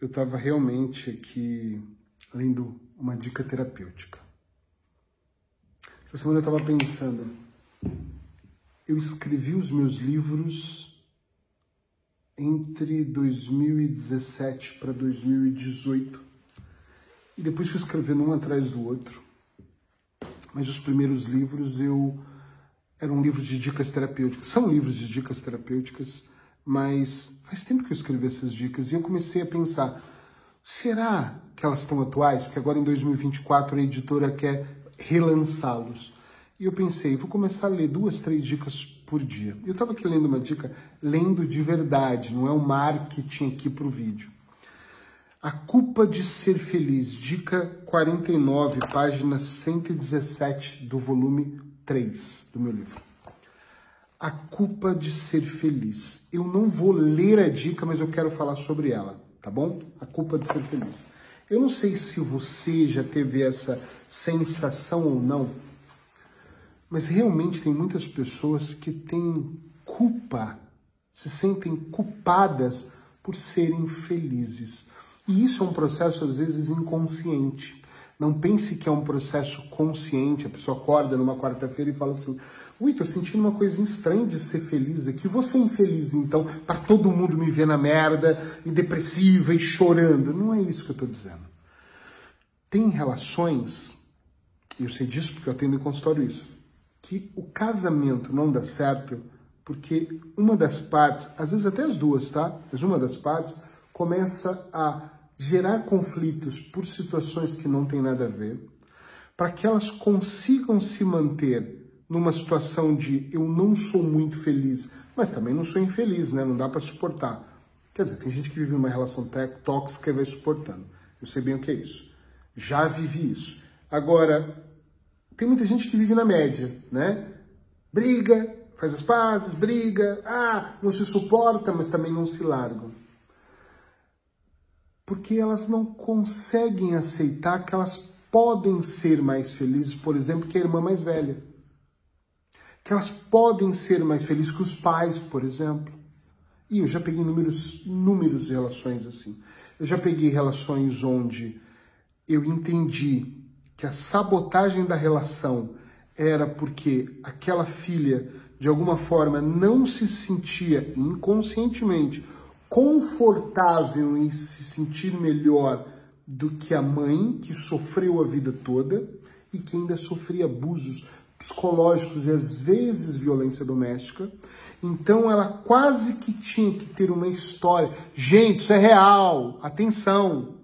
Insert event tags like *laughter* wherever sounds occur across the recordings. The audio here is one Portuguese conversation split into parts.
eu estava realmente aqui lendo uma dica terapêutica. Essa semana eu estava pensando, eu escrevi os meus livros entre 2017 para 2018 e depois fui escrevendo um atrás do outro. Mas os primeiros livros eu eram livros de dicas terapêuticas, são livros de dicas terapêuticas mas faz tempo que eu escrevi essas dicas e eu comecei a pensar: será que elas estão atuais? Porque agora em 2024 a editora quer relançá-los. E eu pensei, vou começar a ler duas, três dicas por dia. Eu estava aqui lendo uma dica, lendo de verdade, não é um marketing aqui para o vídeo. A culpa de ser feliz, dica 49, página 117 do volume 3 do meu livro. A culpa de ser feliz. Eu não vou ler a dica, mas eu quero falar sobre ela, tá bom? A culpa de ser feliz. Eu não sei se você já teve essa sensação ou não, mas realmente tem muitas pessoas que têm culpa, se sentem culpadas por serem felizes. E isso é um processo às vezes inconsciente. Não pense que é um processo consciente. A pessoa acorda numa quarta-feira e fala assim: Ui, tô sentindo uma coisa estranha de ser feliz aqui. Vou ser infeliz então, para todo mundo me ver na merda, e depressiva e chorando. Não é isso que eu tô dizendo. Tem relações, e eu sei disso porque eu atendo em consultório isso, que o casamento não dá certo porque uma das partes, às vezes até as duas, tá? Mas uma das partes começa a gerar conflitos por situações que não tem nada a ver, para que elas consigam se manter numa situação de eu não sou muito feliz, mas também não sou infeliz, né? Não dá para suportar. Quer dizer, tem gente que vive numa relação tóxica e vai suportando. Eu sei bem o que é isso. Já vivi isso. Agora, tem muita gente que vive na média, né? Briga, faz as pazes, briga, ah, não se suporta, mas também não se largam. Porque elas não conseguem aceitar que elas podem ser mais felizes, por exemplo, que a irmã mais velha que elas podem ser mais felizes que os pais, por exemplo. E eu já peguei inúmeros, inúmeros relações assim. Eu já peguei relações onde eu entendi que a sabotagem da relação era porque aquela filha, de alguma forma, não se sentia inconscientemente confortável em se sentir melhor do que a mãe, que sofreu a vida toda e que ainda sofria abusos psicológicos e às vezes violência doméstica. Então ela quase que tinha que ter uma história. Gente, isso é real, atenção!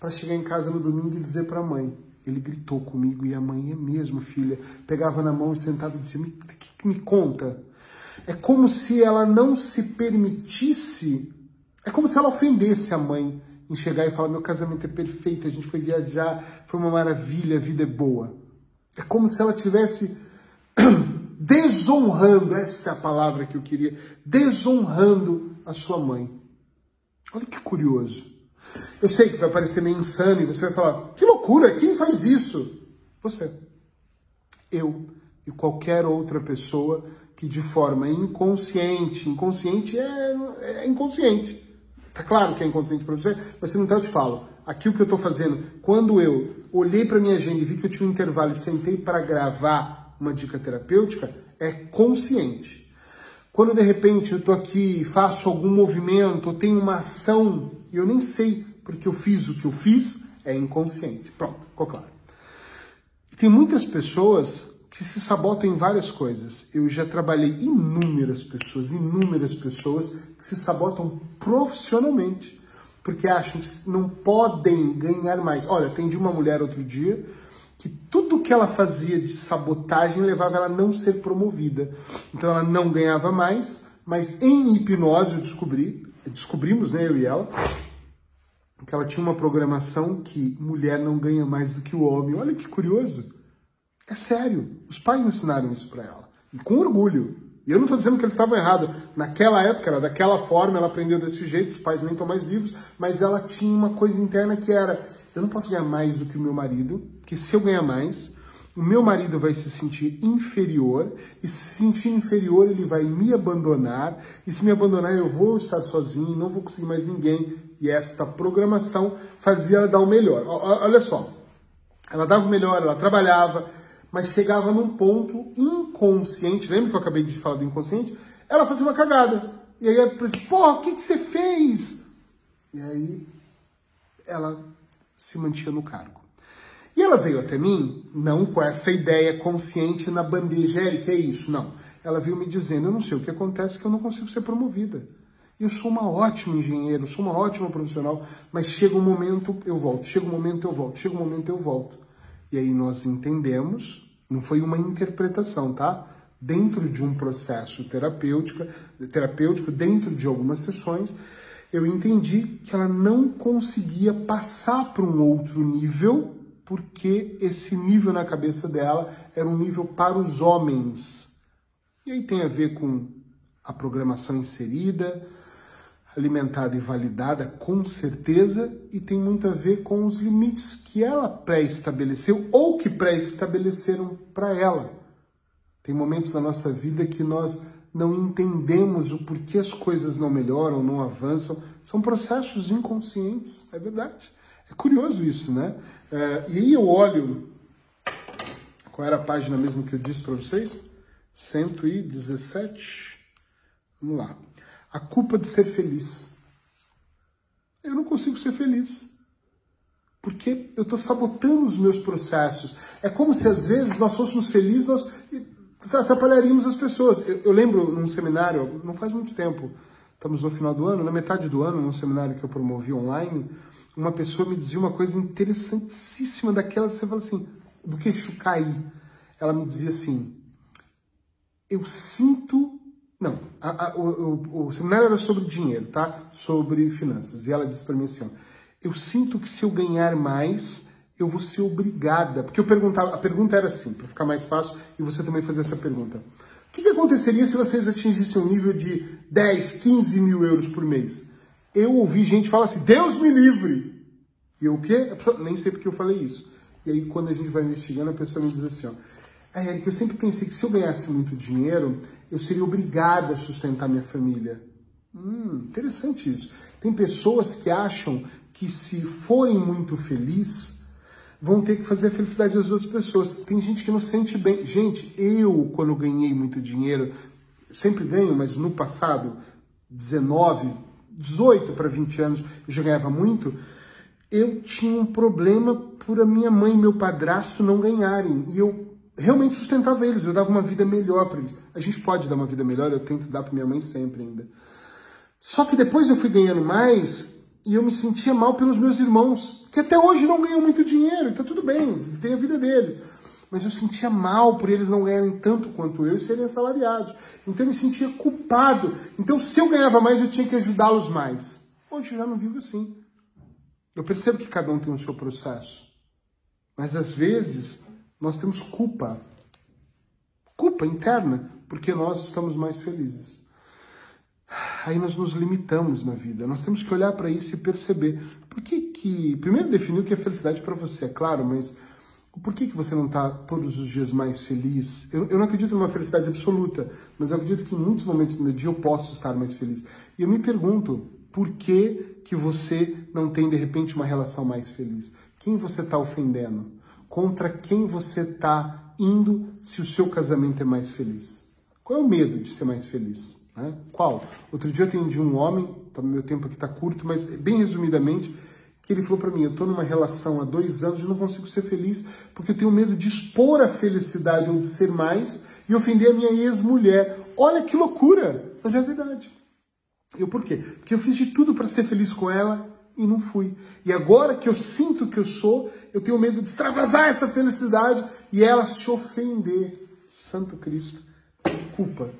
Para chegar em casa no domingo e dizer para a mãe. Ele gritou comigo e a mãe é mesmo, filha. Pegava na mão e sentava e dizia: me, me conta. É como se ela não se permitisse, é como se ela ofendesse a mãe em chegar e falar: meu casamento é perfeito, a gente foi viajar, foi uma maravilha, a vida é boa. É como se ela tivesse *clears throat* desonrando, essa é a palavra que eu queria, desonrando a sua mãe. Olha que curioso. Eu sei que vai parecer meio insano e você vai falar: que loucura, quem faz isso? Você. Eu e qualquer outra pessoa que de forma inconsciente, inconsciente é, é inconsciente. Tá claro que é inconsciente para você, mas se não tá, eu te falo aqui o que eu estou fazendo, quando eu olhei para minha agenda e vi que eu tinha um intervalo e sentei para gravar uma dica terapêutica, é consciente. Quando de repente eu estou aqui faço algum movimento, ou tenho uma ação e eu nem sei porque eu fiz o que eu fiz, é inconsciente. Pronto, ficou claro. Tem muitas pessoas que se sabotam em várias coisas. Eu já trabalhei inúmeras pessoas, inúmeras pessoas que se sabotam profissionalmente porque acham que não podem ganhar mais. Olha, atendi uma mulher outro dia que tudo que ela fazia de sabotagem levava ela a não ser promovida. Então ela não ganhava mais, mas em hipnose eu descobri, descobrimos, né, eu e ela, que ela tinha uma programação que mulher não ganha mais do que o homem. Olha que curioso. É sério. Os pais ensinaram isso para ela. E com orgulho. E eu não estou dizendo que eles estavam errados. Naquela época, era daquela forma, ela aprendeu desse jeito, os pais nem estão mais vivos, mas ela tinha uma coisa interna que era: eu não posso ganhar mais do que o meu marido, porque se eu ganhar mais, o meu marido vai se sentir inferior, e se sentir inferior, ele vai me abandonar, e se me abandonar, eu vou estar sozinho, não vou conseguir mais ninguém. E esta programação fazia ela dar o melhor. Olha só, ela dava o melhor, ela trabalhava, mas chegava num ponto inconsciente, lembra que eu acabei de falar do inconsciente? Ela fazia uma cagada. E aí ela disse, pô, o que, que você fez? E aí ela se mantinha no cargo. E ela veio até mim, não com essa ideia consciente na bandeja, Eric, é isso, não. Ela veio me dizendo, eu não sei o que acontece, que eu não consigo ser promovida. Eu sou uma ótima engenheira, sou uma ótima profissional, mas chega um momento eu volto, chega um momento eu volto, chega um momento eu volto. E aí nós entendemos, não foi uma interpretação, tá? Dentro de um processo terapêutico, terapêutico, dentro de algumas sessões, eu entendi que ela não conseguia passar para um outro nível porque esse nível na cabeça dela era um nível para os homens. E aí tem a ver com a programação inserida, alimentada e validada, com certeza, e tem muito a ver com os limites que ela pré-estabeleceu ou que pré-estabeleceram para ela. Tem momentos na nossa vida que nós não entendemos o porquê as coisas não melhoram, não avançam. São processos inconscientes, é verdade. É curioso isso, né? É, e aí eu olho, qual era a página mesmo que eu disse para vocês? 117. Vamos lá. A culpa de ser feliz. Eu não consigo ser feliz. Porque eu estou sabotando os meus processos. É como se às vezes nós fôssemos felizes, nós atrapalharíamos as pessoas. Eu, eu lembro num seminário, não faz muito tempo, estamos no final do ano, na metade do ano, num seminário que eu promovi online, uma pessoa me dizia uma coisa interessantíssima daquela, você fala assim, do queixo cair. Ela me dizia assim, eu sinto... Não, a, a, o, o, o, seminário era sobre dinheiro, tá? Sobre finanças. E ela disse para mim assim, ó, eu sinto que se eu ganhar mais, eu vou ser obrigada. Porque eu perguntava, a pergunta era assim, para ficar mais fácil, e você também fazer essa pergunta. O que, que aconteceria se vocês atingissem um nível de 10, 15 mil euros por mês? eu ouvi gente falar assim, Deus me livre. E eu o quê? Pessoa, nem sei porque eu falei isso. E aí, quando a gente vai investigando, a pessoa me diz assim, ó, é, Eric, eu sempre pensei que se eu ganhasse muito dinheiro, eu seria obrigada a sustentar minha família. Hum, interessante isso. Tem pessoas que acham que se forem muito felizes, vão ter que fazer a felicidade das outras pessoas. Tem gente que não sente bem. Gente, eu, quando ganhei muito dinheiro, sempre ganho, mas no passado, 19, 18 para 20 anos, eu já ganhava muito, eu tinha um problema por a minha mãe e meu padrasto não ganharem. E eu realmente sustentava eles, eu dava uma vida melhor para eles. A gente pode dar uma vida melhor, eu tento dar para minha mãe sempre ainda. Só que depois eu fui ganhando mais e eu me sentia mal pelos meus irmãos, que até hoje não ganham muito dinheiro, então tudo bem, tem a vida deles mas eu sentia mal por eles não ganharem tanto quanto eu e serem assalariados. Então eu me sentia culpado. Então se eu ganhava mais, eu tinha que ajudá-los mais. Hoje eu já não vivo assim. Eu percebo que cada um tem o seu processo. Mas às vezes nós temos culpa. Culpa interna, porque nós estamos mais felizes. Aí nós nos limitamos na vida. Nós temos que olhar para isso e perceber. Por que que... Primeiro definir o que é felicidade para você, é claro, mas por que, que você não está todos os dias mais feliz? Eu, eu, não acredito numa felicidade absoluta, mas eu acredito que em muitos momentos do meu dia eu posso estar mais feliz. E eu me pergunto, por que, que você não tem, de repente, uma relação mais feliz? Quem você está ofendendo? Contra quem você está indo se o seu casamento é mais feliz? Qual é o medo de ser mais feliz? Né? Qual? Outro dia eu atendi um homem, tá, meu tempo aqui está curto, mas bem resumidamente, que ele falou para mim: eu estou numa relação há dois anos e não consigo ser feliz porque eu tenho medo de expor a felicidade ou de ser mais e ofender a minha ex-mulher. Olha que loucura! Mas é verdade. Eu por quê? Porque eu fiz de tudo para ser feliz com ela e não fui. E agora que eu sinto que eu sou, eu tenho medo de extravasar essa felicidade e ela se ofender. Santo Cristo, culpa.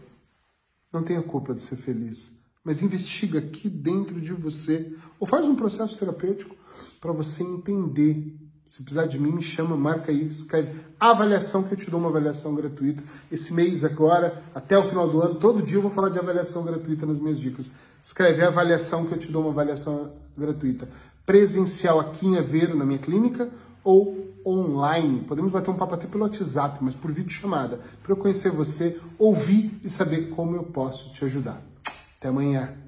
Não tenha culpa de ser feliz mas investiga aqui dentro de você, ou faz um processo terapêutico para você entender. Se precisar de mim, me chama, marca aí, escreve avaliação que eu te dou uma avaliação gratuita. Esse mês agora, até o final do ano, todo dia eu vou falar de avaliação gratuita nas minhas dicas. Escreve avaliação que eu te dou uma avaliação gratuita. Presencial aqui em Aveiro, na minha clínica, ou online. Podemos bater um papo até pelo WhatsApp, mas por vídeo chamada, para eu conhecer você, ouvir e saber como eu posso te ajudar. Até amanhã.